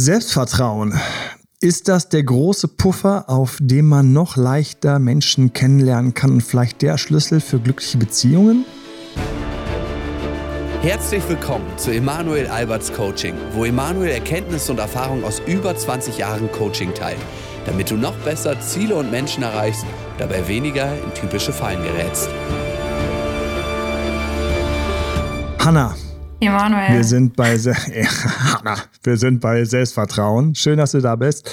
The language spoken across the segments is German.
Selbstvertrauen. Ist das der große Puffer, auf dem man noch leichter Menschen kennenlernen kann und vielleicht der Schlüssel für glückliche Beziehungen? Herzlich willkommen zu Emanuel Alberts Coaching, wo Emanuel Erkenntnisse und Erfahrung aus über 20 Jahren Coaching teilt, damit du noch besser Ziele und Menschen erreichst, dabei weniger in typische Fallen gerätst. Hanna, Emanuel. Wir sind bei, Se wir sind bei Selbstvertrauen. Schön, dass du da bist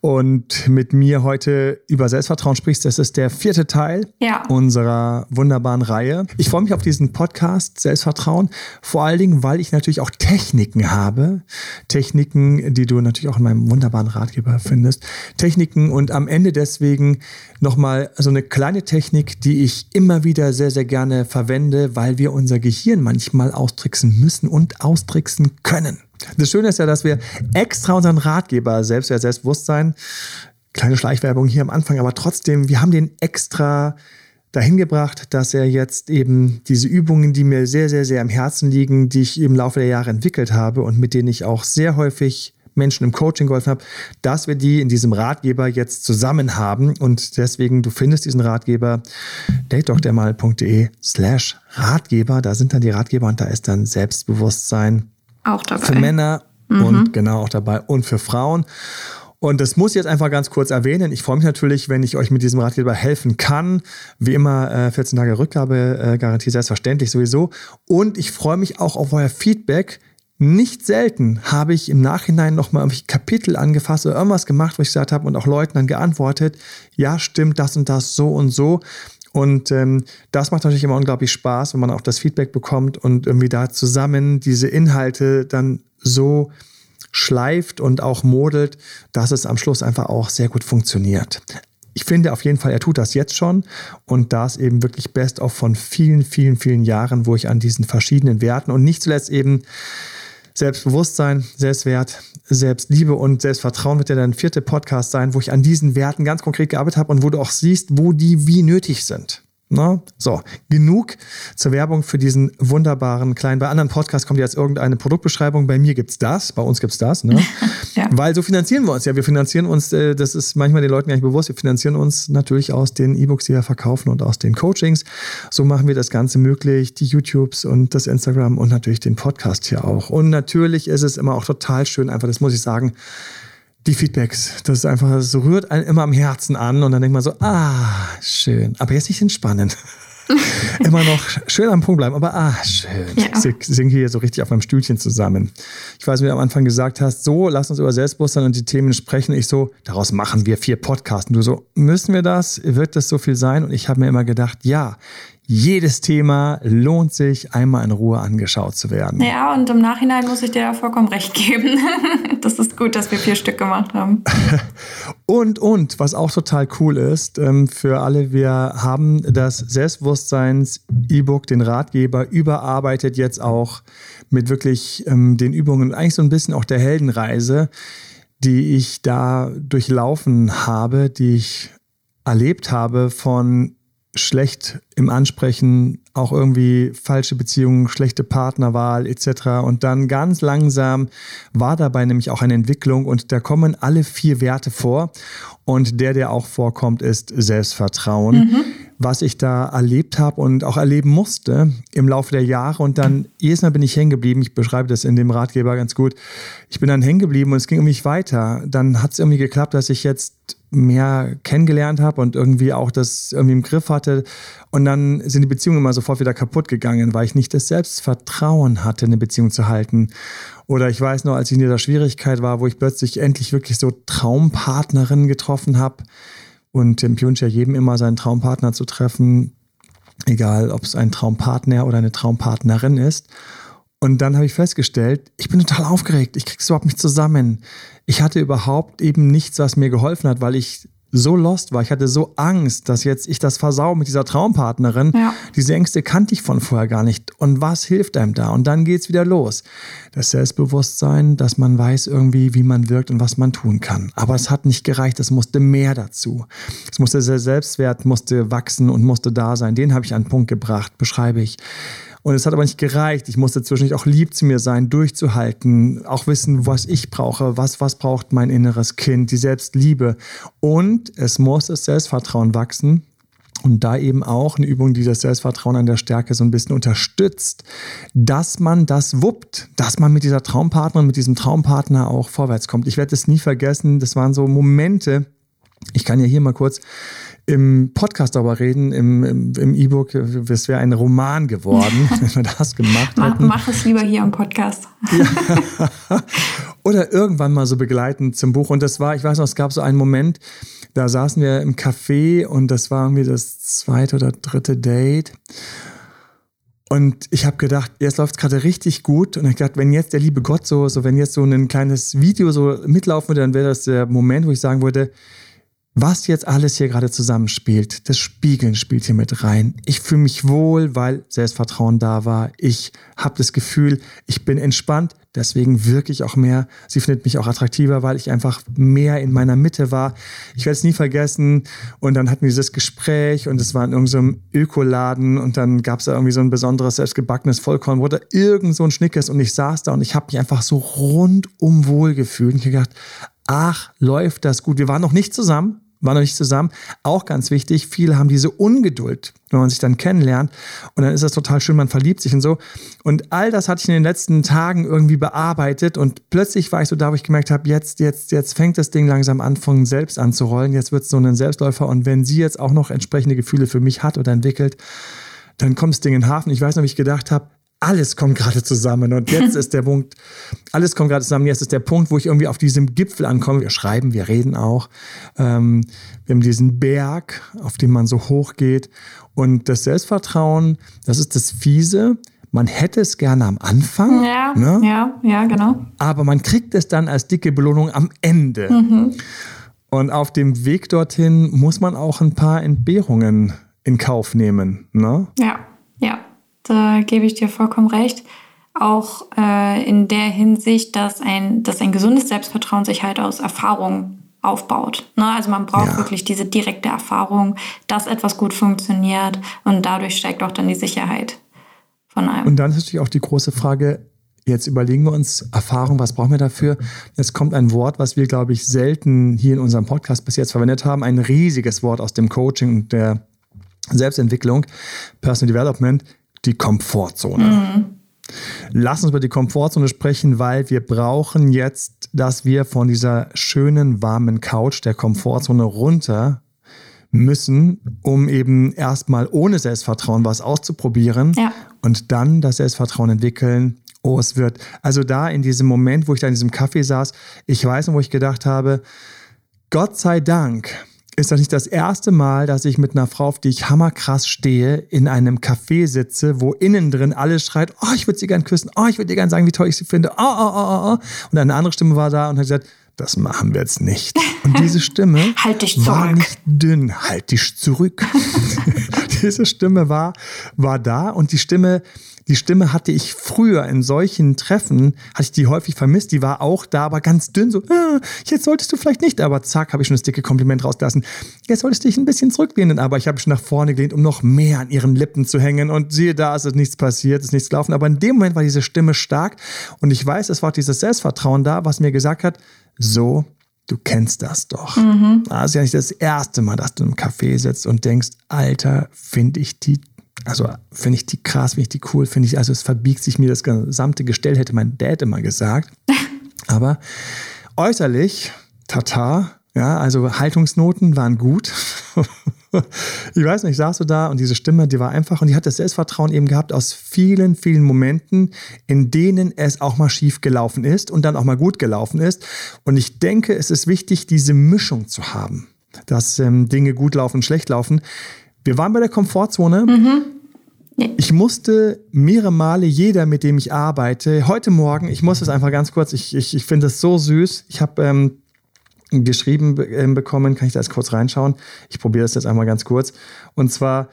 und mit mir heute über Selbstvertrauen sprichst. Das ist der vierte Teil ja. unserer wunderbaren Reihe. Ich freue mich auf diesen Podcast Selbstvertrauen, vor allen Dingen, weil ich natürlich auch Techniken habe. Techniken, die du natürlich auch in meinem wunderbaren Ratgeber findest. Techniken und am Ende deswegen nochmal so eine kleine Technik, die ich immer wieder sehr, sehr gerne verwende, weil wir unser Gehirn manchmal austricksen müssen und austricksen können. Das Schöne ist ja, dass wir extra unseren Ratgeber Selbstwert, Selbstbewusstsein, kleine Schleichwerbung hier am Anfang, aber trotzdem, wir haben den extra dahin gebracht, dass er jetzt eben diese Übungen, die mir sehr, sehr, sehr am Herzen liegen, die ich im Laufe der Jahre entwickelt habe und mit denen ich auch sehr häufig Menschen im Coaching geholfen habe, dass wir die in diesem Ratgeber jetzt zusammen haben. Und deswegen, du findest diesen Ratgeber datedoktermal.de slash Ratgeber. Da sind dann die Ratgeber und da ist dann Selbstbewusstsein, auch dabei. Für Männer mhm. und genau auch dabei und für Frauen. Und das muss ich jetzt einfach ganz kurz erwähnen. Ich freue mich natürlich, wenn ich euch mit diesem Ratgeber helfen kann. Wie immer äh, 14 Tage Rückgabegarantie, äh, selbstverständlich sowieso. Und ich freue mich auch auf euer Feedback. Nicht selten habe ich im Nachhinein nochmal irgendwelche Kapitel angefasst oder irgendwas gemacht, wo ich gesagt habe und auch Leuten dann geantwortet, ja, stimmt das und das so und so. Und ähm, das macht natürlich immer unglaublich Spaß, wenn man auch das Feedback bekommt und irgendwie da zusammen diese Inhalte dann so schleift und auch modelt, dass es am Schluss einfach auch sehr gut funktioniert. Ich finde auf jeden Fall, er tut das jetzt schon und das eben wirklich best of von vielen, vielen, vielen Jahren, wo ich an diesen verschiedenen Werten und nicht zuletzt eben Selbstbewusstsein, Selbstwert, Selbstliebe und Selbstvertrauen wird ja dein vierte Podcast sein, wo ich an diesen Werten ganz konkret gearbeitet habe und wo du auch siehst, wo die wie nötig sind. Na, so, genug zur Werbung für diesen wunderbaren kleinen. Bei anderen Podcasts kommt jetzt irgendeine Produktbeschreibung. Bei mir gibt's das, bei uns gibt's das. Ne? ja. Weil so finanzieren wir uns ja. Wir finanzieren uns, äh, das ist manchmal den Leuten gar nicht bewusst, wir finanzieren uns natürlich aus den E-Books, die wir verkaufen und aus den Coachings. So machen wir das Ganze möglich, die YouTubes und das Instagram und natürlich den Podcast hier auch. Und natürlich ist es immer auch total schön, einfach, das muss ich sagen, die Feedbacks. Das ist einfach, das rührt einen immer am Herzen an und dann denkt man so, ah, schön. Aber jetzt nicht entspannen. immer noch schön am Punkt bleiben, aber ah, schön. Ja. Ich singe hier so richtig auf meinem Stühlchen zusammen. Ich weiß, wie du am Anfang gesagt hast, so, lass uns über Selbstbewusstsein und die Themen sprechen. Ich so, daraus machen wir vier Podcasts. Und du so, müssen wir das? Wird das so viel sein? Und ich habe mir immer gedacht, ja, jedes Thema lohnt sich, einmal in Ruhe angeschaut zu werden. Ja, und im Nachhinein muss ich dir da vollkommen recht geben. das ist gut, dass wir vier Stück gemacht haben. und, und, was auch total cool ist, ähm, für alle, wir haben das Selbstbewusstseins-E-Book, den Ratgeber, überarbeitet jetzt auch mit wirklich ähm, den Übungen, eigentlich so ein bisschen auch der Heldenreise, die ich da durchlaufen habe, die ich erlebt habe von schlecht im Ansprechen, auch irgendwie falsche Beziehungen, schlechte Partnerwahl etc. Und dann ganz langsam war dabei nämlich auch eine Entwicklung und da kommen alle vier Werte vor. Und der, der auch vorkommt, ist Selbstvertrauen. Mhm. Was ich da erlebt habe und auch erleben musste im Laufe der Jahre. Und dann jedes Mal bin ich hängen geblieben. Ich beschreibe das in dem Ratgeber ganz gut. Ich bin dann hängen geblieben und es ging um mich weiter. Dann hat es irgendwie geklappt, dass ich jetzt mehr kennengelernt habe und irgendwie auch das irgendwie im Griff hatte. Und dann sind die Beziehungen immer sofort wieder kaputt gegangen, weil ich nicht das Selbstvertrauen hatte, eine Beziehung zu halten. Oder ich weiß noch, als ich in dieser Schwierigkeit war, wo ich plötzlich endlich wirklich so Traumpartnerinnen getroffen habe. Und ich wünsche ja jedem immer seinen Traumpartner zu treffen, egal ob es ein Traumpartner oder eine Traumpartnerin ist. Und dann habe ich festgestellt, ich bin total aufgeregt, ich krieg's überhaupt nicht zusammen. Ich hatte überhaupt eben nichts, was mir geholfen hat, weil ich so lost war. Ich hatte so Angst, dass jetzt ich das versau mit dieser Traumpartnerin. Ja. Diese Ängste kannte ich von vorher gar nicht. Und was hilft einem da? Und dann geht's wieder los. Das Selbstbewusstsein, dass man weiß irgendwie, wie man wirkt und was man tun kann. Aber es hat nicht gereicht. Es musste mehr dazu. Es musste der Selbstwert musste wachsen und musste da sein. Den habe ich an den Punkt gebracht, beschreibe ich. Und es hat aber nicht gereicht. Ich musste zwischendurch auch lieb zu mir sein, durchzuhalten, auch wissen, was ich brauche, was, was braucht mein inneres Kind, die Selbstliebe. Und es muss das Selbstvertrauen wachsen. Und da eben auch eine Übung, die das Selbstvertrauen an der Stärke so ein bisschen unterstützt, dass man das wuppt, dass man mit dieser Traumpartnerin, mit diesem Traumpartner auch vorwärts kommt. Ich werde es nie vergessen, das waren so Momente, ich kann ja hier mal kurz im Podcast darüber reden, im, im, E-Book, es wäre ein Roman geworden, wenn wir das gemacht hätten. Mach, mach es lieber hier im Podcast. Ja. Oder irgendwann mal so begleitend zum Buch. Und das war, ich weiß noch, es gab so einen Moment, da saßen wir im Café und das war irgendwie das zweite oder dritte Date. Und ich habe gedacht, jetzt läuft es gerade richtig gut. Und ich gedacht, wenn jetzt der liebe Gott so, so, wenn jetzt so ein kleines Video so mitlaufen würde, dann wäre das der Moment, wo ich sagen würde, was jetzt alles hier gerade zusammenspielt, das Spiegeln spielt hier mit rein. Ich fühle mich wohl, weil Selbstvertrauen da war. Ich habe das Gefühl, ich bin entspannt, deswegen wirke ich auch mehr. Sie findet mich auch attraktiver, weil ich einfach mehr in meiner Mitte war. Ich werde es nie vergessen. Und dann hatten wir dieses Gespräch und es war in irgendeinem Ökoladen und dann gab es da irgendwie so ein besonderes selbstgebackenes Vollkorn oder irgend so ein Schnickes und ich saß da und ich habe mich einfach so rundum wohl gefühlt und gedacht, ach, läuft das gut. Wir waren noch nicht zusammen, waren noch nicht zusammen. Auch ganz wichtig, viele haben diese Ungeduld, wenn man sich dann kennenlernt. Und dann ist das total schön, man verliebt sich und so. Und all das hatte ich in den letzten Tagen irgendwie bearbeitet. Und plötzlich war ich so da, wo ich gemerkt habe, jetzt, jetzt, jetzt fängt das Ding langsam an, von selbst anzurollen. Jetzt wird es so ein Selbstläufer. Und wenn sie jetzt auch noch entsprechende Gefühle für mich hat oder entwickelt, dann kommt das Ding in den Hafen. Ich weiß noch, wie ich gedacht habe, alles kommt gerade zusammen. Und jetzt ist der Punkt, alles kommt gerade zusammen. Jetzt ist der Punkt, wo ich irgendwie auf diesem Gipfel ankomme. Wir schreiben, wir reden auch. Ähm, wir haben diesen Berg, auf dem man so hoch geht. Und das Selbstvertrauen, das ist das Fiese. Man hätte es gerne am Anfang. Ja, ne? ja, ja, genau. Aber man kriegt es dann als dicke Belohnung am Ende. Mhm. Und auf dem Weg dorthin muss man auch ein paar Entbehrungen in Kauf nehmen. Ne? Ja, ja. Da gebe ich dir vollkommen recht. Auch äh, in der Hinsicht, dass ein, dass ein gesundes Selbstvertrauen sich halt aus Erfahrung aufbaut. Ne? Also man braucht ja. wirklich diese direkte Erfahrung, dass etwas gut funktioniert und dadurch steigt auch dann die Sicherheit von einem. Und dann ist natürlich auch die große Frage, jetzt überlegen wir uns Erfahrung, was brauchen wir dafür? Jetzt kommt ein Wort, was wir, glaube ich, selten hier in unserem Podcast bis jetzt verwendet haben, ein riesiges Wort aus dem Coaching und der Selbstentwicklung, Personal Development, die Komfortzone. Mhm. Lass uns über die Komfortzone sprechen, weil wir brauchen jetzt, dass wir von dieser schönen, warmen Couch der Komfortzone runter müssen, um eben erstmal ohne Selbstvertrauen was auszuprobieren ja. und dann das Selbstvertrauen entwickeln. Oh, es wird. Also da in diesem Moment, wo ich da in diesem Kaffee saß, ich weiß noch, wo ich gedacht habe, Gott sei Dank ist das nicht das erste Mal, dass ich mit einer Frau, auf die ich hammerkrass stehe, in einem Café sitze, wo innen drin alles schreit, oh, ich würde sie gern küssen, oh, ich würde dir gern sagen, wie toll ich sie finde, oh, oh, oh, oh. Und eine andere Stimme war da und hat gesagt, das machen wir jetzt nicht. Und diese Stimme halt dich war nicht dünn, halt dich zurück. diese Stimme war, war da und die Stimme die Stimme hatte ich früher in solchen Treffen, hatte ich die häufig vermisst. Die war auch da, aber ganz dünn, so, ah, jetzt solltest du vielleicht nicht, aber zack, habe ich schon das dicke Kompliment rausgelassen. Jetzt solltest du dich ein bisschen zurücklehnen, aber ich habe schon nach vorne gelehnt, um noch mehr an ihren Lippen zu hängen. Und siehe da, es ist nichts passiert, es ist nichts gelaufen. Aber in dem Moment war diese Stimme stark und ich weiß, es war dieses Selbstvertrauen da, was mir gesagt hat, so du kennst das doch. Mhm. Das ist ja nicht das erste Mal, dass du im Café sitzt und denkst, Alter, finde ich die also finde ich die krass, finde ich die cool, finde ich, also es verbiegt sich mir das gesamte Gestell, hätte mein Dad immer gesagt. Aber äußerlich, tata, ja, also Haltungsnoten waren gut. ich weiß nicht, ich saß so da und diese Stimme, die war einfach und die hat das Selbstvertrauen eben gehabt aus vielen, vielen Momenten, in denen es auch mal schief gelaufen ist und dann auch mal gut gelaufen ist. Und ich denke, es ist wichtig, diese Mischung zu haben, dass ähm, Dinge gut laufen, schlecht laufen. Wir waren bei der Komfortzone. Mhm. Ich musste mehrere Male jeder, mit dem ich arbeite, heute Morgen, ich muss es einfach ganz kurz, ich, ich, ich finde es so süß. Ich habe ähm, geschrieben äh, bekommen, kann ich da jetzt kurz reinschauen? Ich probiere das jetzt einmal ganz kurz. Und zwar,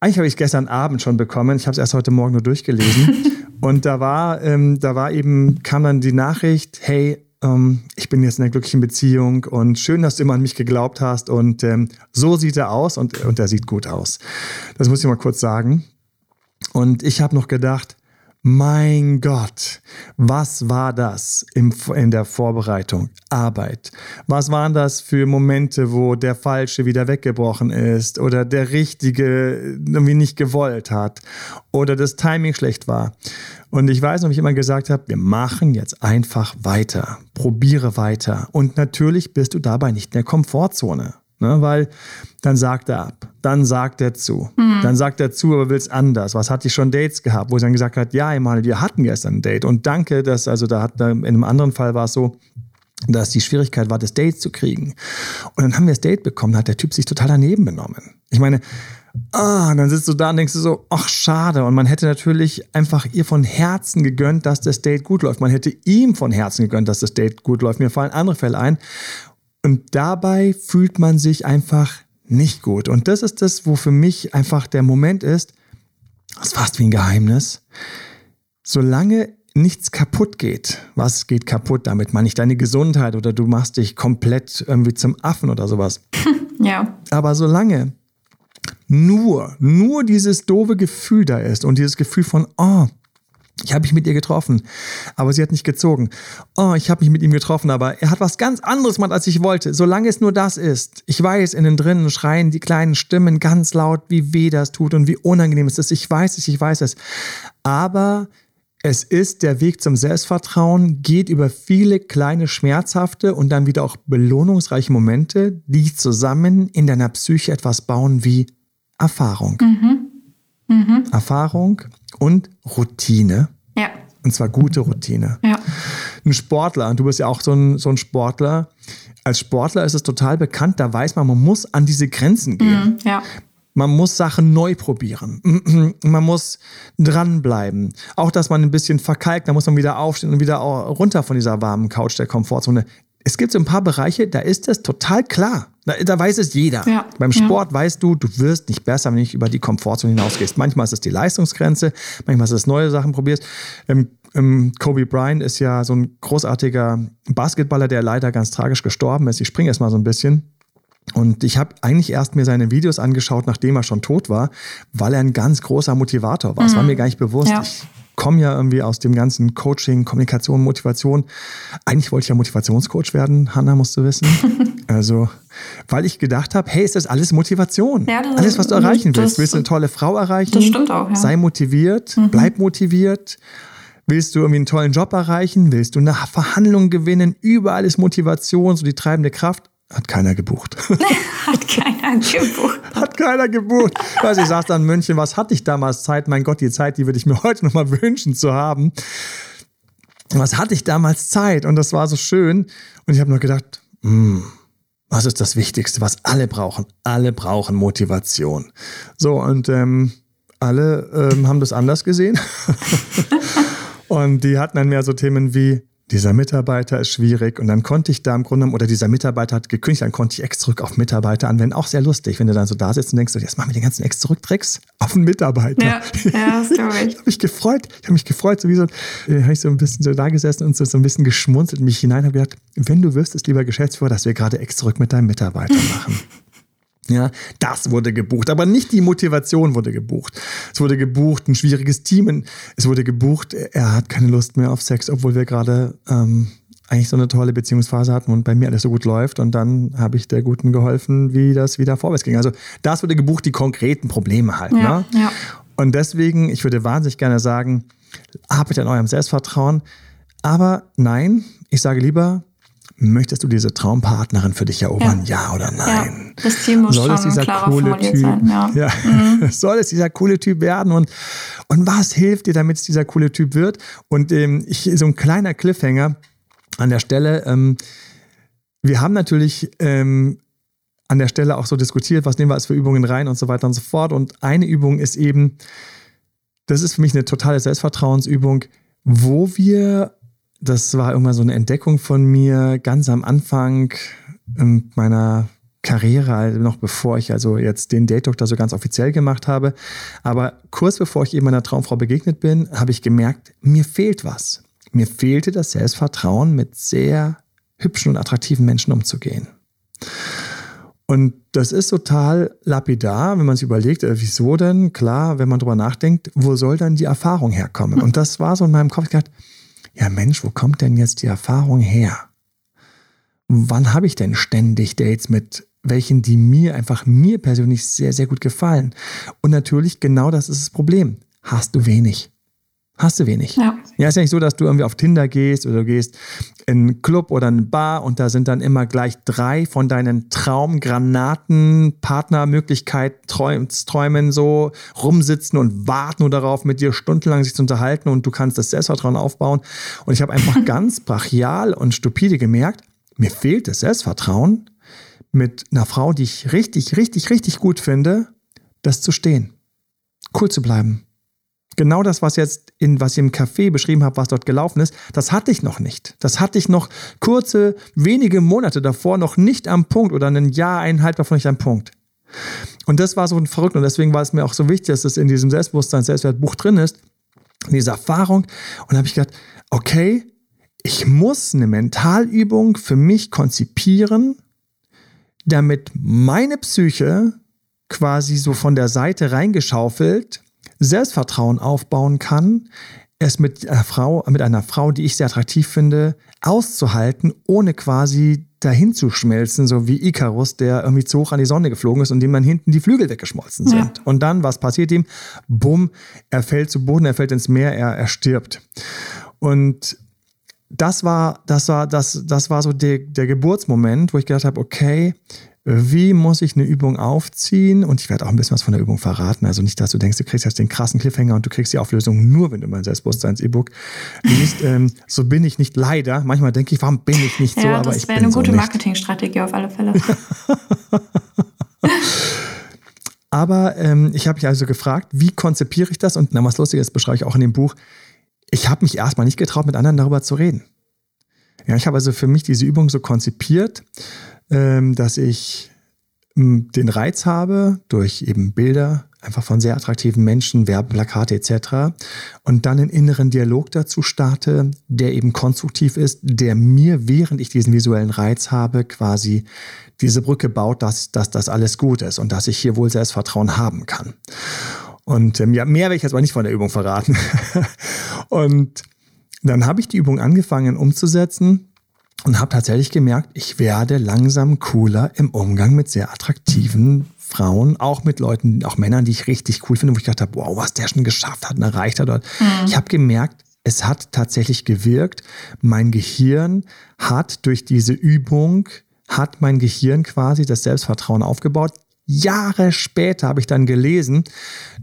eigentlich habe ich es gestern Abend schon bekommen, ich habe es erst heute Morgen nur durchgelesen. Und da war, ähm, da war eben, kam dann die Nachricht, hey, ähm, ich bin jetzt in einer glücklichen Beziehung und schön, dass du immer an mich geglaubt hast und ähm, so sieht er aus und, und er sieht gut aus. Das muss ich mal kurz sagen. Und ich habe noch gedacht, mein Gott, was war das im, in der Vorbereitung? Arbeit. Was waren das für Momente, wo der Falsche wieder weggebrochen ist oder der Richtige irgendwie nicht gewollt hat oder das Timing schlecht war? Und ich weiß noch, wie ich immer gesagt habe, wir machen jetzt einfach weiter, probiere weiter. Und natürlich bist du dabei nicht in der Komfortzone. Ne, weil dann sagt er ab, dann sagt er zu, mhm. dann sagt er zu, aber will es anders. Was hatte ich schon Dates gehabt, wo sie dann gesagt hat, ja, Emanuel, wir hatten gestern ein Date und danke, dass, also da hat, in einem anderen Fall war es so, dass die Schwierigkeit war, das Date zu kriegen. Und dann haben wir das Date bekommen, da hat der Typ sich total daneben benommen. Ich meine, ah, dann sitzt du da und denkst du so, ach schade. Und man hätte natürlich einfach ihr von Herzen gegönnt, dass das Date gut läuft. Man hätte ihm von Herzen gegönnt, dass das Date gut läuft. Mir fallen andere Fälle ein. Und dabei fühlt man sich einfach nicht gut. Und das ist das, wo für mich einfach der Moment ist, das ist fast wie ein Geheimnis. Solange nichts kaputt geht, was geht kaputt damit? Meine ich deine Gesundheit oder du machst dich komplett irgendwie zum Affen oder sowas. ja. Aber solange nur, nur dieses doofe Gefühl da ist und dieses Gefühl von, oh, ich habe mich mit ihr getroffen, aber sie hat nicht gezogen. Oh, ich habe mich mit ihm getroffen, aber er hat was ganz anderes gemacht, als ich wollte. Solange es nur das ist. Ich weiß, innen drinnen schreien die kleinen Stimmen ganz laut, wie weh das tut und wie unangenehm es ist. Ich weiß es, ich weiß es. Aber es ist der Weg zum Selbstvertrauen, geht über viele kleine schmerzhafte und dann wieder auch belohnungsreiche Momente, die zusammen in deiner Psyche etwas bauen wie Erfahrung. Mhm. Mhm. Erfahrung und Routine. Ja. Und zwar gute Routine. Ja. Ein Sportler, und du bist ja auch so ein, so ein Sportler. Als Sportler ist es total bekannt, da weiß man, man muss an diese Grenzen gehen. Mhm, ja. Man muss Sachen neu probieren. Man muss dranbleiben. Auch, dass man ein bisschen verkalkt, da muss man wieder aufstehen und wieder runter von dieser warmen Couch der Komfortzone es gibt so ein paar Bereiche, da ist das total klar. Da, da weiß es jeder. Ja, Beim Sport ja. weißt du, du wirst nicht besser, wenn du nicht über die Komfortzone hinausgehst. Manchmal ist es die Leistungsgrenze, manchmal ist es neue Sachen probierst. Ähm, ähm, Kobe Bryant ist ja so ein großartiger Basketballer, der leider ganz tragisch gestorben ist. Ich springe erst mal so ein bisschen. Und ich habe eigentlich erst mir seine Videos angeschaut, nachdem er schon tot war, weil er ein ganz großer Motivator war. Das war mhm. mir gar nicht bewusst. Ja. Ich komme ja irgendwie aus dem ganzen Coaching, Kommunikation, Motivation. Eigentlich wollte ich ja Motivationscoach werden, Hanna, musst du wissen. also, weil ich gedacht habe, hey, ist das alles Motivation? Ja, das alles, was du erreichen willst. Willst du eine tolle Frau erreichen? Das stimmt auch, ja. Sei motiviert, mhm. bleib motiviert. Willst du irgendwie einen tollen Job erreichen? Willst du eine Verhandlung gewinnen? Überall ist Motivation, so die treibende Kraft. Hat keiner gebucht. Hat keiner gebucht. Hat keiner gebucht. Weiß ich saß da in München, was hatte ich damals Zeit? Mein Gott, die Zeit, die würde ich mir heute noch mal wünschen zu haben. Was hatte ich damals Zeit? Und das war so schön. Und ich habe nur gedacht, hm, was ist das Wichtigste, was alle brauchen? Alle brauchen Motivation. So, und ähm, alle ähm, haben das anders gesehen. und die hatten dann mehr so Themen wie, dieser Mitarbeiter ist schwierig und dann konnte ich da im Grunde, oder dieser Mitarbeiter hat gekündigt, dann konnte ich Ex zurück auf Mitarbeiter anwenden. Auch sehr lustig, wenn du dann so da sitzt und denkst, jetzt machen wir den ganzen Ex zurück Tricks auf einen Mitarbeiter. Ja, ja das ich. ich habe mich gefreut, ich habe mich gefreut, sowieso, äh, habe ich so ein bisschen so da gesessen und so, so ein bisschen geschmunzelt mich hinein, habe gedacht, wenn du wüsstest, lieber Geschäftsführer, dass wir gerade Ex zurück mit deinem Mitarbeiter machen. Ja, das wurde gebucht, aber nicht die Motivation wurde gebucht. Es wurde gebucht, ein schwieriges Team. Es wurde gebucht, er hat keine Lust mehr auf Sex, obwohl wir gerade ähm, eigentlich so eine tolle Beziehungsphase hatten und bei mir alles so gut läuft. Und dann habe ich der Guten geholfen, wie das wieder vorwärts ging. Also das wurde gebucht, die konkreten Probleme halt. Ja, ne? ja. Und deswegen, ich würde wahnsinnig gerne sagen, arbeitet an eurem Selbstvertrauen. Aber nein, ich sage lieber, Möchtest du diese Traumpartnerin für dich erobern? Ja, ja oder nein? Ja, das Ziel muss Soll schon es dieser coole Typ sein. Ja. ja. Mhm. Soll es dieser coole Typ werden? Und, und was hilft dir, damit es dieser coole Typ wird? Und ähm, ich, so ein kleiner Cliffhanger an der Stelle. Ähm, wir haben natürlich ähm, an der Stelle auch so diskutiert, was nehmen wir als für Übungen rein und so weiter und so fort. Und eine Übung ist eben, das ist für mich eine totale Selbstvertrauensübung, wo wir das war irgendwann so eine Entdeckung von mir ganz am Anfang meiner Karriere, also noch bevor ich also jetzt den Date Doctor so ganz offiziell gemacht habe. Aber kurz bevor ich eben meiner Traumfrau begegnet bin, habe ich gemerkt, mir fehlt was. Mir fehlte das Selbstvertrauen, mit sehr hübschen und attraktiven Menschen umzugehen. Und das ist total lapidar, wenn man sich überlegt, äh, wieso denn? Klar, wenn man drüber nachdenkt, wo soll dann die Erfahrung herkommen? Und das war so in meinem Kopf, ich dachte, ja Mensch, wo kommt denn jetzt die Erfahrung her? Wann habe ich denn ständig Dates mit welchen, die mir einfach mir persönlich sehr, sehr gut gefallen? Und natürlich, genau das ist das Problem. Hast du wenig hast du wenig. Ja. ja, ist ja nicht so, dass du irgendwie auf Tinder gehst oder du gehst in einen Club oder eine Bar und da sind dann immer gleich drei von deinen Traumgranaten, Partnermöglichkeit, Träumen so rumsitzen und warten nur darauf, mit dir stundenlang sich zu unterhalten und du kannst das Selbstvertrauen aufbauen. Und ich habe einfach ganz brachial und stupide gemerkt, mir fehlt das Selbstvertrauen, mit einer Frau, die ich richtig, richtig, richtig gut finde, das zu stehen. Cool zu bleiben genau das, was jetzt in, was ich im Café beschrieben habe, was dort gelaufen ist, das hatte ich noch nicht. Das hatte ich noch kurze, wenige Monate davor noch nicht am Punkt oder ein Jahr, eineinhalb davon nicht am Punkt. Und das war so ein verrückt und deswegen war es mir auch so wichtig, dass es in diesem Selbstbewusstsein, Selbstwertbuch drin ist, in dieser Erfahrung. Und da habe ich gedacht, okay, ich muss eine Mentalübung für mich konzipieren, damit meine Psyche quasi so von der Seite reingeschaufelt Selbstvertrauen aufbauen kann, es mit einer Frau, mit einer Frau, die ich sehr attraktiv finde, auszuhalten, ohne quasi dahin zu schmelzen, so wie Icarus, der irgendwie zu hoch an die Sonne geflogen ist und dem dann hinten die Flügel weggeschmolzen sind. Ja. Und dann, was passiert ihm? Bumm, er fällt zu Boden, er fällt ins Meer, er, er stirbt. Und das war, das war, das, das war so der, der Geburtsmoment, wo ich gedacht habe, okay, wie muss ich eine Übung aufziehen? Und ich werde auch ein bisschen was von der Übung verraten. Also nicht, dass du denkst, du kriegst jetzt den krassen Cliffhanger und du kriegst die Auflösung nur, wenn du mein Selbstbewusstseins-E-Book liest. ähm, so bin ich nicht leider. Manchmal denke ich, warum bin ich nicht ja, so? Aber das wäre eine gute so Marketingstrategie auf alle Fälle. aber ähm, ich habe mich also gefragt, wie konzipiere ich das? Und na, was Lustiges beschreibe ich auch in dem Buch. Ich habe mich erstmal nicht getraut, mit anderen darüber zu reden. Ja, ich habe also für mich diese Übung so konzipiert, dass ich hm, den Reiz habe durch eben Bilder, einfach von sehr attraktiven Menschen, Werbeplakate etc. Und dann einen inneren Dialog dazu starte, der eben konstruktiv ist, der mir, während ich diesen visuellen Reiz habe, quasi diese Brücke baut, dass, dass das alles gut ist und dass ich hier wohl Selbstvertrauen haben kann. Und ähm, ja, mehr werde ich jetzt aber nicht von der Übung verraten. und dann habe ich die Übung angefangen umzusetzen und habe tatsächlich gemerkt, ich werde langsam cooler im Umgang mit sehr attraktiven Frauen, auch mit Leuten, auch Männern, die ich richtig cool finde, wo ich gedacht habe, wow, was der schon geschafft hat und erreicht hat. Mhm. Ich habe gemerkt, es hat tatsächlich gewirkt. Mein Gehirn hat durch diese Übung, hat mein Gehirn quasi das Selbstvertrauen aufgebaut. Jahre später habe ich dann gelesen,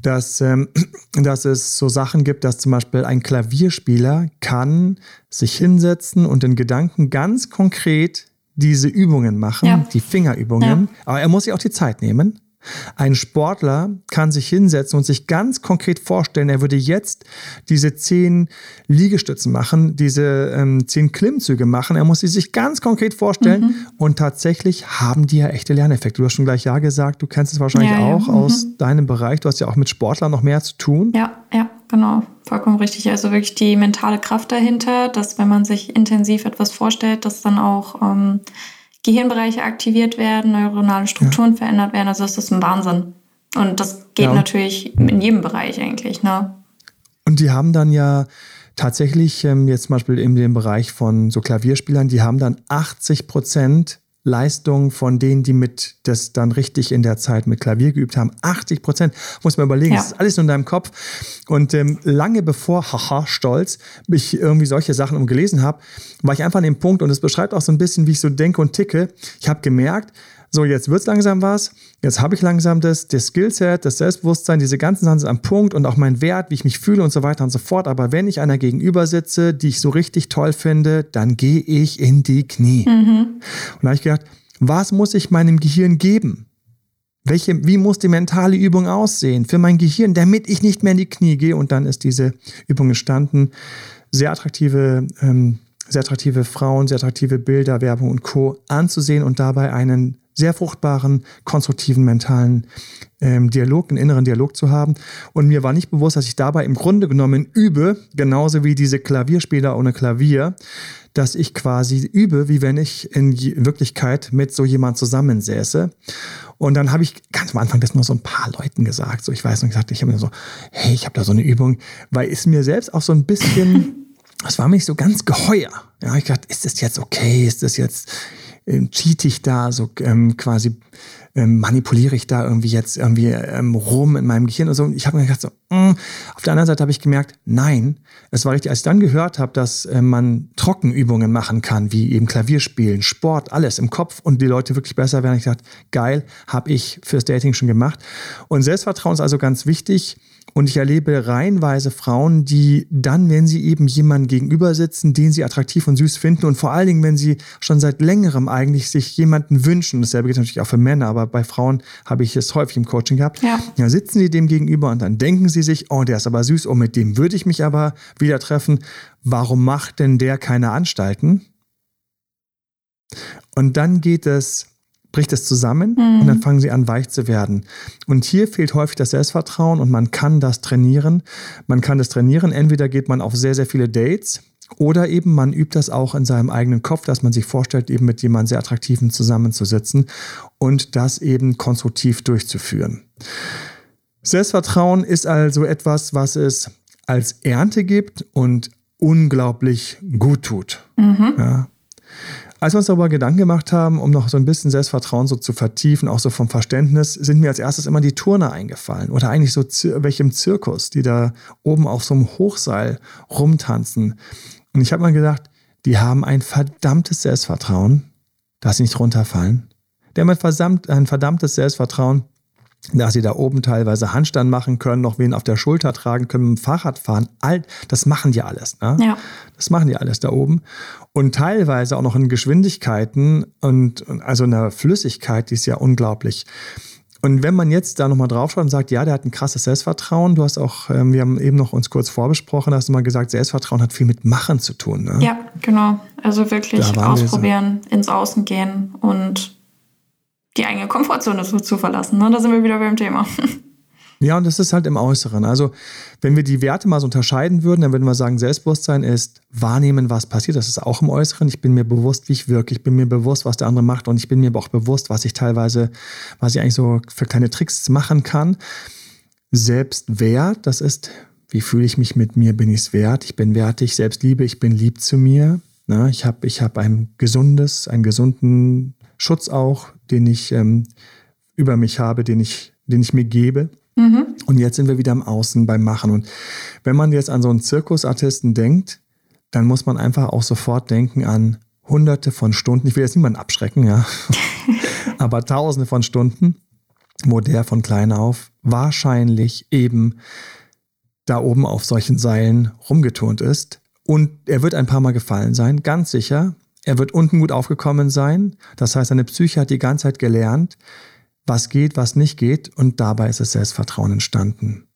dass, ähm, dass es so Sachen gibt, dass zum Beispiel ein Klavierspieler kann sich hinsetzen und in Gedanken ganz konkret diese Übungen machen, ja. die Fingerübungen. Ja. Aber er muss sich auch die Zeit nehmen. Ein Sportler kann sich hinsetzen und sich ganz konkret vorstellen, er würde jetzt diese zehn Liegestützen machen, diese ähm, zehn Klimmzüge machen. Er muss sie sich ganz konkret vorstellen mhm. und tatsächlich haben die ja echte Lerneffekte. Du hast schon gleich Ja gesagt, du kennst es wahrscheinlich ja, auch ja. aus mhm. deinem Bereich. Du hast ja auch mit Sportlern noch mehr zu tun. Ja, ja, genau. Vollkommen richtig. Also wirklich die mentale Kraft dahinter, dass wenn man sich intensiv etwas vorstellt, dass dann auch ähm, Gehirnbereiche aktiviert werden, neuronale Strukturen ja. verändert werden. Also das ist ein Wahnsinn. Und das geht ja. natürlich in jedem Bereich eigentlich. Ne? Und die haben dann ja tatsächlich ähm, jetzt zum Beispiel in dem Bereich von so Klavierspielern, die haben dann 80 Prozent Leistung von denen, die mit das dann richtig in der Zeit mit Klavier geübt haben. 80 Prozent. Muss man überlegen, ja. das ist alles nur in deinem Kopf. Und ähm, lange bevor, haha, stolz, ich irgendwie solche Sachen gelesen habe, war ich einfach an dem Punkt und es beschreibt auch so ein bisschen, wie ich so denke und ticke. Ich habe gemerkt, so jetzt wird es langsam was, jetzt habe ich langsam das, das Skillset, das Selbstbewusstsein, diese ganzen Sachen sind am Punkt und auch mein Wert, wie ich mich fühle und so weiter und so fort. Aber wenn ich einer gegenüber sitze, die ich so richtig toll finde, dann gehe ich in die Knie. Mhm. Und da habe ich gedacht, was muss ich meinem Gehirn geben? Welche, wie muss die mentale Übung aussehen für mein Gehirn, damit ich nicht mehr in die Knie gehe? Und dann ist diese Übung entstanden. Sehr attraktive ähm, sehr attraktive Frauen, sehr attraktive Bilder, Werbung und Co. anzusehen und dabei einen sehr fruchtbaren, konstruktiven mentalen ähm, Dialog, einen inneren Dialog zu haben. Und mir war nicht bewusst, dass ich dabei im Grunde genommen übe, genauso wie diese Klavierspieler ohne Klavier, dass ich quasi übe, wie wenn ich in Wirklichkeit mit so jemand zusammensäße. Und dann habe ich ganz am Anfang das nur so ein paar Leuten gesagt. So, ich weiß noch gesagt, ich habe mir so, hey, ich habe da so eine Übung, weil es mir selbst auch so ein bisschen, es war mir nicht so ganz geheuer. Ja, ich dachte, ist das jetzt okay? Ist das jetzt, äh, cheat ich da so ähm, quasi ähm, manipuliere ich da irgendwie jetzt irgendwie ähm, rum in meinem Gehirn und so. Ich habe mir gedacht, so. Mm. auf der anderen Seite habe ich gemerkt, nein, es war richtig, als ich dann gehört habe, dass äh, man Trockenübungen machen kann, wie eben Klavierspielen, Sport, alles im Kopf und die Leute wirklich besser werden. Ich dachte, geil, habe ich fürs Dating schon gemacht. Und Selbstvertrauen ist also ganz wichtig. Und ich erlebe reihenweise Frauen, die dann, wenn sie eben jemanden gegenüber sitzen, den sie attraktiv und süß finden und vor allen Dingen, wenn sie schon seit längerem eigentlich sich jemanden wünschen, dasselbe geht natürlich auch für Männer, aber bei Frauen habe ich es häufig im Coaching gehabt, ja. ja, sitzen sie dem gegenüber und dann denken sie sich, oh, der ist aber süß, oh, mit dem würde ich mich aber wieder treffen. Warum macht denn der keine Anstalten? Und dann geht es bricht es zusammen mhm. und dann fangen sie an, weich zu werden. Und hier fehlt häufig das Selbstvertrauen und man kann das trainieren. Man kann das trainieren. Entweder geht man auf sehr, sehr viele Dates oder eben man übt das auch in seinem eigenen Kopf, dass man sich vorstellt, eben mit jemandem sehr Attraktiven zusammenzusitzen und das eben konstruktiv durchzuführen. Selbstvertrauen ist also etwas, was es als Ernte gibt und unglaublich gut tut. Mhm. Ja. Als wir uns darüber Gedanken gemacht haben, um noch so ein bisschen Selbstvertrauen so zu vertiefen, auch so vom Verständnis, sind mir als erstes immer die Turner eingefallen. Oder eigentlich so welche im Zirkus, die da oben auf so einem Hochseil rumtanzen. Und ich habe mal gedacht, die haben ein verdammtes Selbstvertrauen, dass sie nicht runterfallen. Die haben ein, ein verdammtes Selbstvertrauen, dass sie da oben teilweise Handstand machen können, noch wen auf der Schulter tragen können, mit dem Fahrrad fahren. All, das machen die alles. Ne? Ja. Das machen die alles da oben. Und teilweise auch noch in Geschwindigkeiten und, also in der Flüssigkeit, die ist ja unglaublich. Und wenn man jetzt da nochmal draufschaut und sagt, ja, der hat ein krasses Selbstvertrauen, du hast auch, ähm, wir haben eben noch uns kurz vorbesprochen, hast du mal gesagt, Selbstvertrauen hat viel mit Machen zu tun. Ne? Ja, genau. Also wirklich ausprobieren, so. ins Außen gehen und die eigene Komfortzone zu, zu verlassen. Ne? Da sind wir wieder beim Thema. Ja, und das ist halt im Äußeren. Also, wenn wir die Werte mal so unterscheiden würden, dann würden wir sagen, Selbstbewusstsein ist wahrnehmen, was passiert. Das ist auch im Äußeren. Ich bin mir bewusst, wie ich wirke. Ich bin mir bewusst, was der andere macht. Und ich bin mir aber auch bewusst, was ich teilweise, was ich eigentlich so für kleine Tricks machen kann. Selbstwert, das ist, wie fühle ich mich mit mir? Bin ich es wert? Ich bin wertig. Selbstliebe, ich bin lieb zu mir. Ne? Ich habe ich hab ein gesundes, einen gesunden Schutz auch, den ich ähm, über mich habe, den ich, den ich mir gebe. Mhm. Und jetzt sind wir wieder im Außen beim Machen. Und wenn man jetzt an so einen Zirkusartisten denkt, dann muss man einfach auch sofort denken an hunderte von Stunden. Ich will jetzt niemanden abschrecken, ja. Aber tausende von Stunden, wo der von klein auf wahrscheinlich eben da oben auf solchen Seilen rumgeturnt ist. Und er wird ein paar Mal gefallen sein, ganz sicher. Er wird unten gut aufgekommen sein. Das heißt, seine Psyche hat die ganze Zeit gelernt, was geht, was nicht geht. Und dabei ist das Selbstvertrauen entstanden.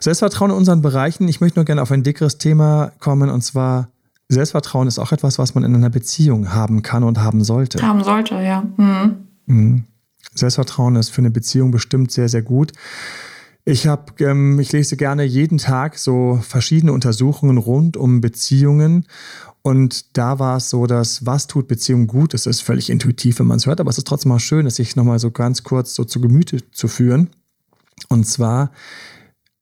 Selbstvertrauen in unseren Bereichen. Ich möchte nur gerne auf ein dickeres Thema kommen. Und zwar, Selbstvertrauen ist auch etwas, was man in einer Beziehung haben kann und haben sollte. Haben sollte, ja. Mhm. Mhm. Selbstvertrauen ist für eine Beziehung bestimmt sehr, sehr gut. Ich habe, ähm, ich lese gerne jeden Tag so verschiedene Untersuchungen rund um Beziehungen und da war es so, dass was tut Beziehung gut? Es ist völlig intuitiv, wenn man es hört, aber es ist trotzdem mal schön, es sich nochmal so ganz kurz so zu Gemüte zu führen. Und zwar,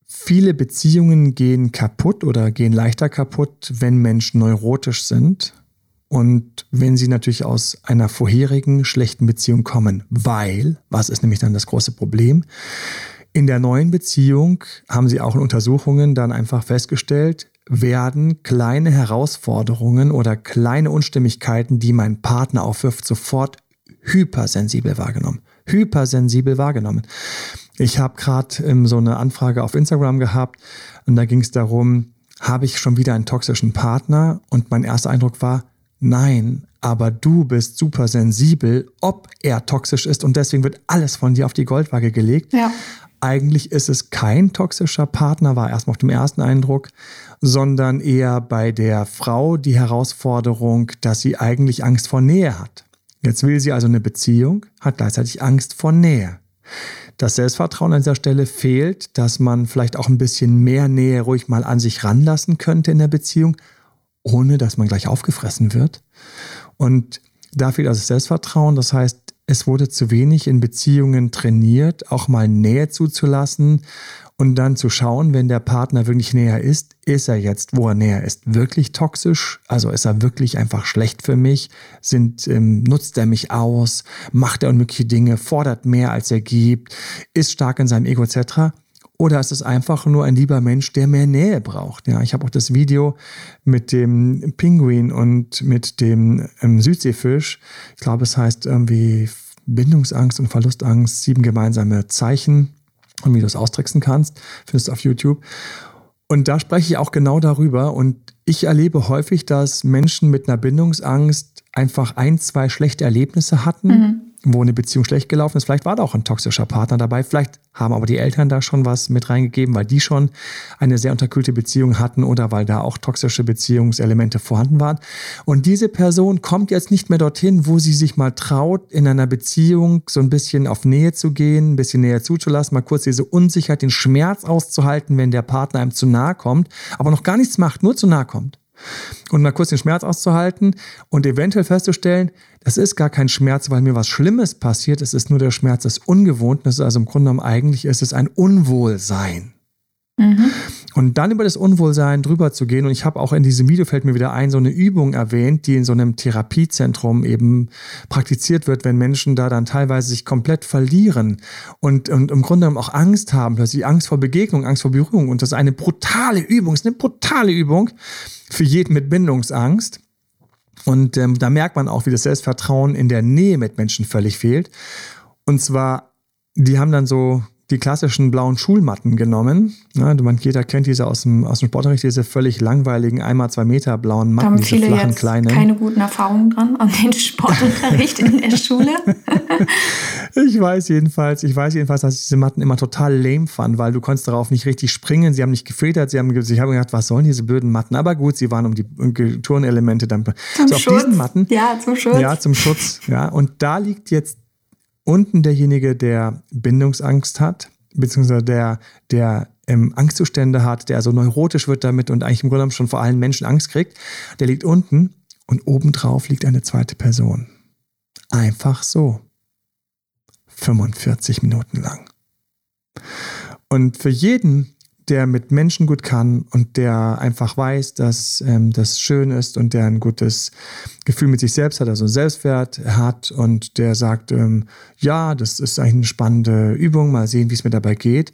viele Beziehungen gehen kaputt oder gehen leichter kaputt, wenn Menschen neurotisch sind und wenn sie natürlich aus einer vorherigen schlechten Beziehung kommen. Weil, was ist nämlich dann das große Problem? In der neuen Beziehung haben sie auch in Untersuchungen dann einfach festgestellt, werden kleine Herausforderungen oder kleine Unstimmigkeiten, die mein Partner aufwirft, sofort hypersensibel wahrgenommen. Hypersensibel wahrgenommen. Ich habe gerade ähm, so eine Anfrage auf Instagram gehabt und da ging es darum, habe ich schon wieder einen toxischen Partner? Und mein erster Eindruck war, nein, aber du bist super sensibel, ob er toxisch ist und deswegen wird alles von dir auf die Goldwaage gelegt. Ja. Eigentlich ist es kein toxischer Partner, war erstmal auf dem ersten Eindruck, sondern eher bei der Frau die Herausforderung, dass sie eigentlich Angst vor Nähe hat. Jetzt will sie also eine Beziehung, hat gleichzeitig Angst vor Nähe. Das Selbstvertrauen an dieser Stelle fehlt, dass man vielleicht auch ein bisschen mehr Nähe ruhig mal an sich ranlassen könnte in der Beziehung, ohne dass man gleich aufgefressen wird. Und da fehlt also Selbstvertrauen. Das heißt, es wurde zu wenig in Beziehungen trainiert, auch mal Nähe zuzulassen und dann zu schauen, wenn der Partner wirklich näher ist, ist er jetzt, wo er näher ist, wirklich toxisch? Also ist er wirklich einfach schlecht für mich? Sind, ähm, nutzt er mich aus? Macht er unmögliche Dinge? Fordert mehr, als er gibt? Ist stark in seinem Ego etc.? Oder ist es einfach nur ein lieber Mensch, der mehr Nähe braucht? Ja, ich habe auch das Video mit dem Pinguin und mit dem ähm, Südseefisch. Ich glaube, es heißt irgendwie Bindungsangst und Verlustangst, sieben gemeinsame Zeichen und wie du es austricksen kannst. Findest du auf YouTube. Und da spreche ich auch genau darüber. Und ich erlebe häufig, dass Menschen mit einer Bindungsangst einfach ein, zwei schlechte Erlebnisse hatten. Mhm wo eine Beziehung schlecht gelaufen ist. Vielleicht war da auch ein toxischer Partner dabei. Vielleicht haben aber die Eltern da schon was mit reingegeben, weil die schon eine sehr unterkühlte Beziehung hatten oder weil da auch toxische Beziehungselemente vorhanden waren. Und diese Person kommt jetzt nicht mehr dorthin, wo sie sich mal traut, in einer Beziehung so ein bisschen auf Nähe zu gehen, ein bisschen näher zuzulassen, mal kurz diese Unsicherheit, den Schmerz auszuhalten, wenn der Partner einem zu nahe kommt, aber noch gar nichts macht, nur zu nahe kommt und mal kurz den Schmerz auszuhalten und eventuell festzustellen, das ist gar kein Schmerz, weil mir was Schlimmes passiert, es ist nur der Schmerz des Ungewohnten, also im Grunde genommen eigentlich ist es ein Unwohlsein. Mhm. Und dann über das Unwohlsein drüber zu gehen. Und ich habe auch in diesem Video fällt mir wieder ein, so eine Übung erwähnt, die in so einem Therapiezentrum eben praktiziert wird, wenn Menschen da dann teilweise sich komplett verlieren und, und im Grunde genommen auch Angst haben, plötzlich Angst vor Begegnung, Angst vor Berührung. Und das ist eine brutale Übung, ist eine brutale Übung für jeden mit Bindungsangst. Und ähm, da merkt man auch, wie das Selbstvertrauen in der Nähe mit Menschen völlig fehlt. Und zwar, die haben dann so die klassischen blauen Schulmatten genommen. Ja, man, jeder kennt diese aus dem, aus dem Sportunterricht, diese völlig langweiligen, einmal zwei Meter blauen Matten, da haben viele flachen, jetzt kleinen. keine guten Erfahrungen dran an den Sportunterricht in der Schule. ich weiß jedenfalls, ich weiß jedenfalls, dass ich diese Matten immer total lame fand, weil du konntest darauf nicht richtig springen, sie haben nicht gefedert, sie haben, ich habe gedacht, was sollen diese blöden Matten? Aber gut, sie waren um die Turnelemente dann. Zum so, Schutz. Auf diesen Matten. Ja, zum Schutz. Ja, zum Schutz. Ja, und da liegt jetzt unten derjenige, der Bindungsangst hat, beziehungsweise der, der ähm, Angstzustände hat, der also neurotisch wird damit und eigentlich im Grunde genommen schon vor allen Menschen Angst kriegt, der liegt unten und obendrauf liegt eine zweite Person. Einfach so. 45 Minuten lang. Und für jeden, der mit Menschen gut kann und der einfach weiß, dass ähm, das schön ist und der ein gutes Gefühl mit sich selbst hat, also Selbstwert hat und der sagt, ähm, ja, das ist eigentlich eine spannende Übung, mal sehen, wie es mir dabei geht.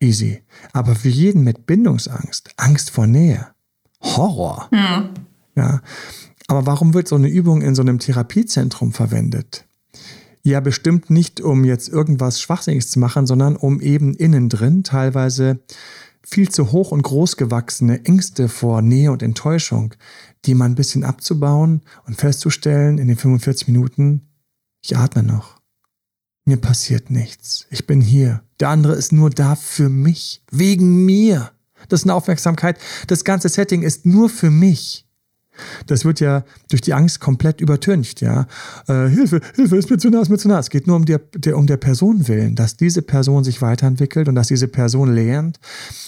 Easy. Aber für jeden mit Bindungsangst, Angst vor Nähe, Horror. Mhm. Ja. Aber warum wird so eine Übung in so einem Therapiezentrum verwendet? Ja, bestimmt nicht, um jetzt irgendwas Schwachsinniges zu machen, sondern um eben innen drin teilweise viel zu hoch und groß gewachsene Ängste vor Nähe und Enttäuschung, die mal ein bisschen abzubauen und festzustellen in den 45 Minuten, ich atme noch. Mir passiert nichts. Ich bin hier. Der andere ist nur da für mich. Wegen mir. Das ist eine Aufmerksamkeit. Das ganze Setting ist nur für mich. Das wird ja durch die Angst komplett übertüncht, ja. Äh, Hilfe, Hilfe, ist mir zu nah, ist mir zu nah. Es geht nur um der, der, um der Person willen, dass diese Person sich weiterentwickelt und dass diese Person lernt,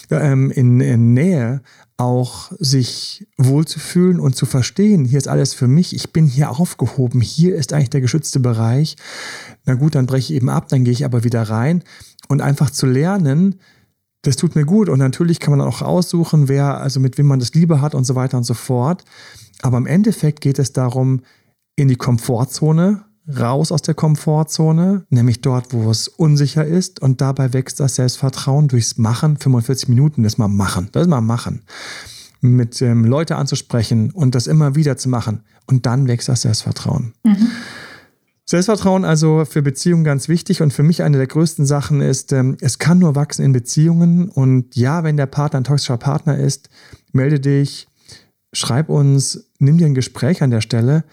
ähm, in, in Nähe auch sich wohlzufühlen und zu verstehen, hier ist alles für mich, ich bin hier aufgehoben, hier ist eigentlich der geschützte Bereich. Na gut, dann breche ich eben ab, dann gehe ich aber wieder rein und einfach zu lernen, das tut mir gut. Und natürlich kann man auch aussuchen, wer, also mit wem man das Liebe hat und so weiter und so fort. Aber im Endeffekt geht es darum, in die Komfortzone, raus aus der Komfortzone, nämlich dort, wo es unsicher ist. Und dabei wächst das Selbstvertrauen durchs Machen. 45 Minuten das mal machen. Das mal machen. Mit ähm, Leute anzusprechen und das immer wieder zu machen. Und dann wächst das Selbstvertrauen. Mhm. Selbstvertrauen also für Beziehungen ganz wichtig und für mich eine der größten Sachen ist, ähm, es kann nur wachsen in Beziehungen und ja, wenn der Partner ein toxischer Partner ist, melde dich, schreib uns, nimm dir ein Gespräch an der Stelle,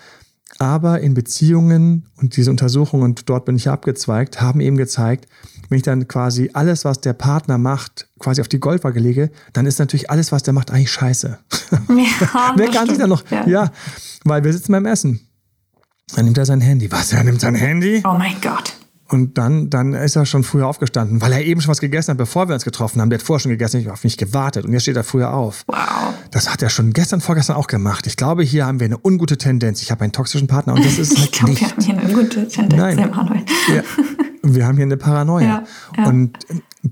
Aber in Beziehungen und diese Untersuchungen, und dort bin ich abgezweigt, haben eben gezeigt, wenn ich dann quasi alles, was der Partner macht, quasi auf die Goldwaage lege, dann ist natürlich alles, was der macht, eigentlich scheiße. Ja, Wer kann sich dann noch? Ja. ja, weil wir sitzen beim Essen. Dann nimmt er sein Handy. Was? Er nimmt sein Handy? Oh mein Gott. Und dann, dann ist er schon früher aufgestanden, weil er eben schon was gegessen hat, bevor wir uns getroffen haben. Der hat vorher schon gegessen, ich habe auf mich gewartet und jetzt steht er früher auf. Wow. Das hat er schon gestern, vorgestern auch gemacht. Ich glaube, hier haben wir eine ungute Tendenz. Ich habe einen toxischen Partner und das ist halt ich glaube, wir haben hier eine ungute Tendenz, Nein. Ja. Wir haben hier eine Paranoia. Ja, ja. Und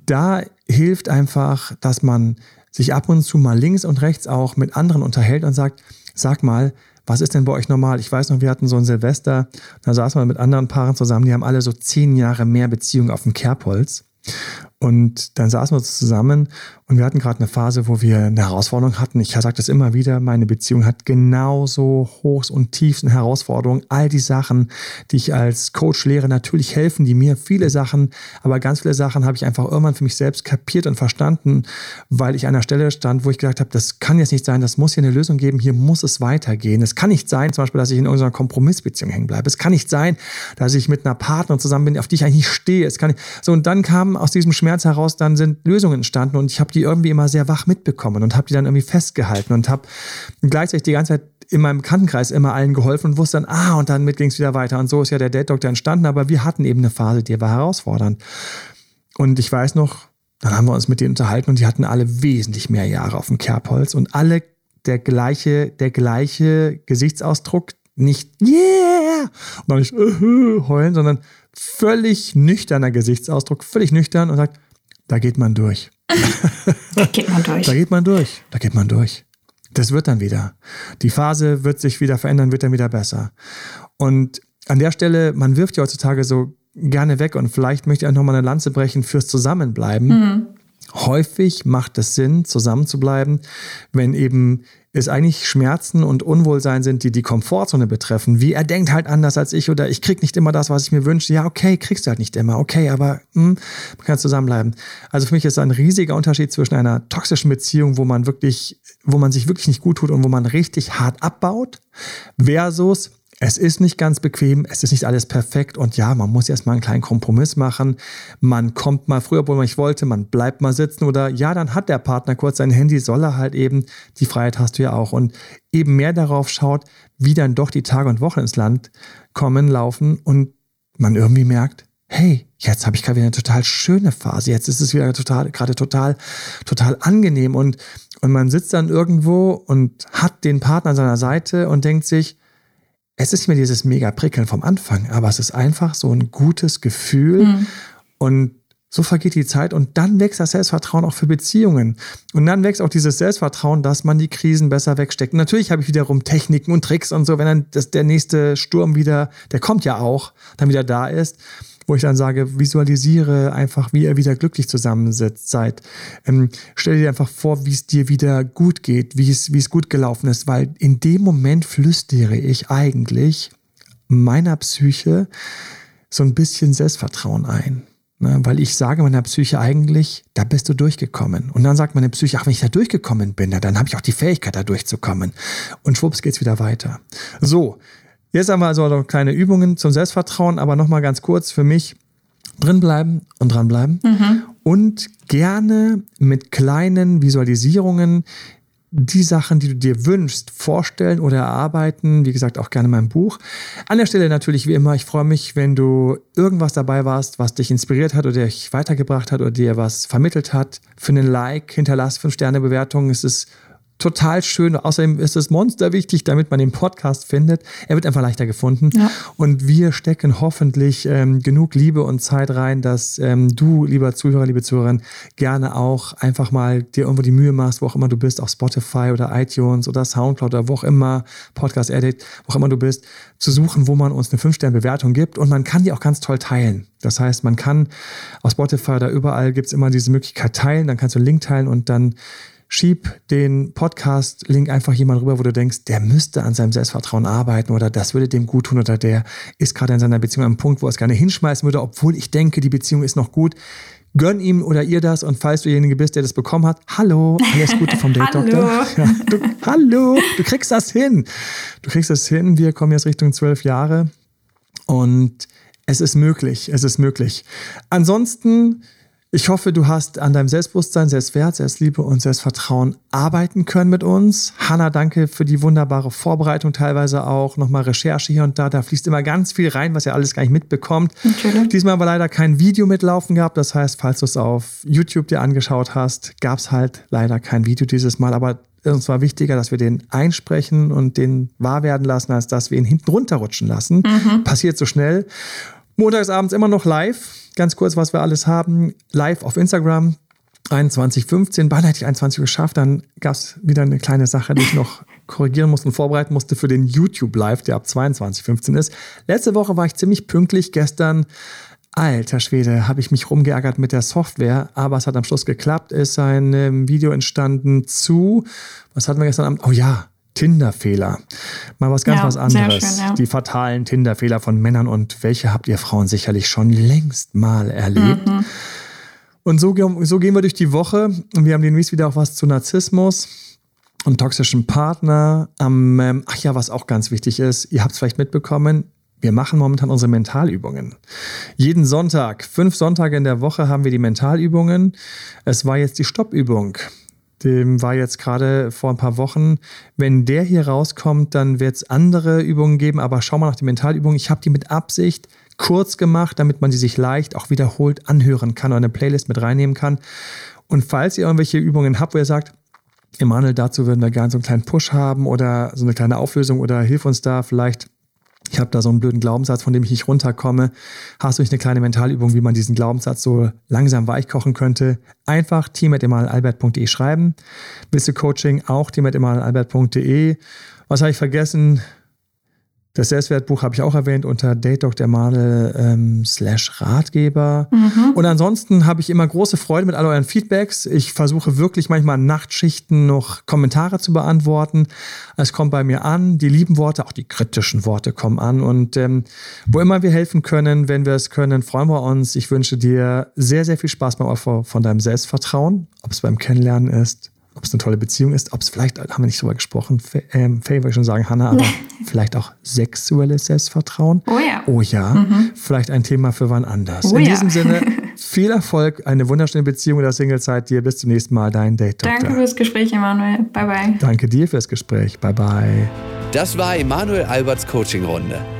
da hilft einfach, dass man sich ab und zu mal links und rechts auch mit anderen unterhält und sagt, sag mal, was ist denn bei euch normal? Ich weiß noch, wir hatten so ein Silvester, da saßen wir mit anderen Paaren zusammen, die haben alle so zehn Jahre mehr Beziehung auf dem Kerbholz. Und dann saßen wir zusammen und wir hatten gerade eine Phase, wo wir eine Herausforderung hatten. Ich sage das immer wieder, meine Beziehung hat genauso Hochs und Tiefs und Herausforderungen. All die Sachen, die ich als Coach lehre, natürlich helfen die mir. Viele Sachen, aber ganz viele Sachen habe ich einfach irgendwann für mich selbst kapiert und verstanden, weil ich an einer Stelle stand, wo ich gedacht habe, das kann jetzt nicht sein, das muss hier eine Lösung geben, hier muss es weitergehen. Es kann nicht sein, zum Beispiel, dass ich in irgendeiner Kompromissbeziehung hängen bleibe. Es kann nicht sein, dass ich mit einer Partnerin zusammen bin, auf die ich eigentlich stehe. Es kann nicht. So, und dann kam aus diesem Schmerz heraus dann sind Lösungen entstanden und ich habe die irgendwie immer sehr wach mitbekommen und habe die dann irgendwie festgehalten und habe gleichzeitig die ganze Zeit in meinem Bekanntenkreis immer allen geholfen und wusste dann, ah, und dann ging es wieder weiter. Und so ist ja der Date Doctor entstanden, aber wir hatten eben eine Phase, die war herausfordernd. Und ich weiß noch, dann haben wir uns mit denen unterhalten und die hatten alle wesentlich mehr Jahre auf dem Kerbholz und alle der gleiche, der gleiche Gesichtsausdruck, nicht yeah und auch nicht uh, heulen, sondern völlig nüchterner Gesichtsausdruck, völlig nüchtern und sagt, da geht man durch. da geht man durch. Da geht man durch. Da geht man durch. Das wird dann wieder. Die Phase wird sich wieder verändern, wird dann wieder besser. Und an der Stelle, man wirft ja heutzutage so gerne weg und vielleicht möchte ich auch nochmal eine Lanze brechen fürs Zusammenbleiben. Mhm. Häufig macht es Sinn, zusammen zu bleiben, wenn eben es eigentlich Schmerzen und Unwohlsein sind, die die Komfortzone betreffen. Wie er denkt halt anders als ich oder ich krieg nicht immer das, was ich mir wünsche. Ja, okay, kriegst du halt nicht immer. Okay, aber hm, man kann zusammenbleiben. Also für mich ist ein riesiger Unterschied zwischen einer toxischen Beziehung, wo man wirklich, wo man sich wirklich nicht gut tut und wo man richtig hart abbaut, versus es ist nicht ganz bequem, es ist nicht alles perfekt und ja, man muss erstmal einen kleinen Kompromiss machen. Man kommt mal früher, wo man nicht wollte, man bleibt mal sitzen oder ja, dann hat der Partner kurz sein Handy, soll er halt eben, die Freiheit hast du ja auch. Und eben mehr darauf schaut, wie dann doch die Tage und Wochen ins Land kommen, laufen und man irgendwie merkt, hey, jetzt habe ich gerade wieder eine total schöne Phase, jetzt ist es wieder total, gerade total, total angenehm. Und, und man sitzt dann irgendwo und hat den Partner an seiner Seite und denkt sich, es ist nicht mehr dieses mega Prickeln vom Anfang, aber es ist einfach so ein gutes Gefühl mhm. und so vergeht die Zeit und dann wächst das Selbstvertrauen auch für Beziehungen. Und dann wächst auch dieses Selbstvertrauen, dass man die Krisen besser wegsteckt. Und natürlich habe ich wiederum Techniken und Tricks und so, wenn dann das, der nächste Sturm wieder, der kommt ja auch, dann wieder da ist wo ich dann sage, visualisiere einfach, wie ihr wieder glücklich zusammensitzt, seid. Ähm, stell dir einfach vor, wie es dir wieder gut geht, wie es, wie es gut gelaufen ist, weil in dem Moment flüstere ich eigentlich meiner Psyche so ein bisschen Selbstvertrauen ein. Ne, weil ich sage meiner Psyche eigentlich, da bist du durchgekommen. Und dann sagt meine Psyche, ach, wenn ich da durchgekommen bin, dann habe ich auch die Fähigkeit, da durchzukommen. Und schwupps geht's wieder weiter. So, Jetzt haben wir also noch kleine Übungen zum Selbstvertrauen, aber nochmal ganz kurz für mich drinbleiben und dranbleiben mhm. und gerne mit kleinen Visualisierungen die Sachen, die du dir wünschst, vorstellen oder erarbeiten. Wie gesagt, auch gerne in meinem Buch. An der Stelle natürlich wie immer, ich freue mich, wenn du irgendwas dabei warst, was dich inspiriert hat oder dich weitergebracht hat oder dir was vermittelt hat. Für einen Like hinterlass fünf Sterne Bewertung. Es ist total schön. Außerdem ist das Monster wichtig, damit man den Podcast findet. Er wird einfach leichter gefunden. Ja. Und wir stecken hoffentlich ähm, genug Liebe und Zeit rein, dass ähm, du, lieber Zuhörer, liebe Zuhörerin, gerne auch einfach mal dir irgendwo die Mühe machst, wo auch immer du bist, auf Spotify oder iTunes oder Soundcloud oder wo auch immer, Podcast Edit, wo auch immer du bist, zu suchen, wo man uns eine 5-Sterne-Bewertung gibt. Und man kann die auch ganz toll teilen. Das heißt, man kann auf Spotify oder überall gibt es immer diese Möglichkeit teilen, dann kannst du einen Link teilen und dann schieb den Podcast-Link einfach jemand rüber, wo du denkst, der müsste an seinem Selbstvertrauen arbeiten oder das würde dem gut tun oder der ist gerade in seiner Beziehung am Punkt, wo er es gerne hinschmeißen würde, obwohl ich denke, die Beziehung ist noch gut. Gönn ihm oder ihr das und falls du derjenige bist, der das bekommen hat, hallo, alles Gute vom Date Doktor. Ja, du, hallo, du kriegst das hin. Du kriegst das hin. Wir kommen jetzt Richtung zwölf Jahre und es ist möglich. Es ist möglich. Ansonsten ich hoffe, du hast an deinem Selbstbewusstsein, Selbstwert, Selbstliebe und Selbstvertrauen arbeiten können mit uns. Hanna, danke für die wunderbare Vorbereitung, teilweise auch nochmal Recherche hier und da. Da fließt immer ganz viel rein, was ihr alles gar nicht mitbekommt. Natürlich. Diesmal war leider kein Video mitlaufen gehabt. Das heißt, falls du es auf YouTube dir angeschaut hast, gab es halt leider kein Video dieses Mal. Aber uns war wichtiger, dass wir den einsprechen und den wahr werden lassen, als dass wir ihn hinten runterrutschen lassen. Mhm. Passiert so schnell. Montagsabends immer noch live ganz kurz, was wir alles haben. Live auf Instagram, 21.15. Beinahe hätte ich 21 geschafft. Dann gab es wieder eine kleine Sache, die ich noch korrigieren musste und vorbereiten musste für den YouTube Live, der ab 22.15 ist. Letzte Woche war ich ziemlich pünktlich. Gestern, alter Schwede, habe ich mich rumgeärgert mit der Software, aber es hat am Schluss geklappt. Ist ein ähm, Video entstanden zu, was hatten wir gestern Abend? Oh ja, Tinder-Fehler. Mal was ganz ja, was anderes. Schön, ja. Die fatalen Tinder-Fehler von Männern und welche habt ihr Frauen sicherlich schon längst mal erlebt. Mhm. Und so, so, gehen wir durch die Woche und wir haben demnächst wieder auch was zu Narzissmus und toxischen Partner. Ähm, ach ja, was auch ganz wichtig ist, ihr habt es vielleicht mitbekommen, wir machen momentan unsere Mentalübungen. Jeden Sonntag, fünf Sonntage in der Woche haben wir die Mentalübungen. Es war jetzt die Stoppübung dem war jetzt gerade vor ein paar Wochen. Wenn der hier rauskommt, dann wird es andere Übungen geben, aber schau mal nach den Mentalübungen. Ich habe die mit Absicht kurz gemacht, damit man sie sich leicht auch wiederholt anhören kann oder eine Playlist mit reinnehmen kann. Und falls ihr irgendwelche Übungen habt, wo ihr sagt, Emanuel, dazu würden wir gerne so einen kleinen Push haben oder so eine kleine Auflösung oder hilf uns da vielleicht ich habe da so einen blöden Glaubenssatz, von dem ich nicht runterkomme. Hast du nicht eine kleine Mentalübung, wie man diesen Glaubenssatz so langsam weichkochen könnte? Einfach team.emalalbert.de schreiben. Willst du Coaching? Auch team.emalalbert.de. Was habe ich vergessen? Das Selbstwertbuch habe ich auch erwähnt unter Date Dr. Madel ähm, slash Ratgeber. Mhm. Und ansonsten habe ich immer große Freude mit all euren Feedbacks. Ich versuche wirklich manchmal Nachtschichten noch Kommentare zu beantworten. Es kommt bei mir an, die lieben Worte, auch die kritischen Worte kommen an. Und ähm, wo immer wir helfen können, wenn wir es können, freuen wir uns. Ich wünsche dir sehr, sehr viel Spaß beim Aufbau von deinem Selbstvertrauen, ob es beim Kennenlernen ist, ob es eine tolle Beziehung ist, ob es vielleicht, haben wir nicht drüber gesprochen, ähm, Faye wollte ich schon sagen, Hannah, aber vielleicht auch sexuelles Selbstvertrauen. Oh ja. Oh ja. Mhm. Vielleicht ein Thema für wann anders. Oh In ja. diesem Sinne, viel Erfolg, eine wunderschöne Beziehung in der Singlezeit dir. Bis zum nächsten Mal, dein Date. -Doktor. Danke fürs Gespräch, Emanuel. Bye, bye. Danke dir fürs Gespräch. Bye, bye. Das war Emanuel Alberts Coaching-Runde.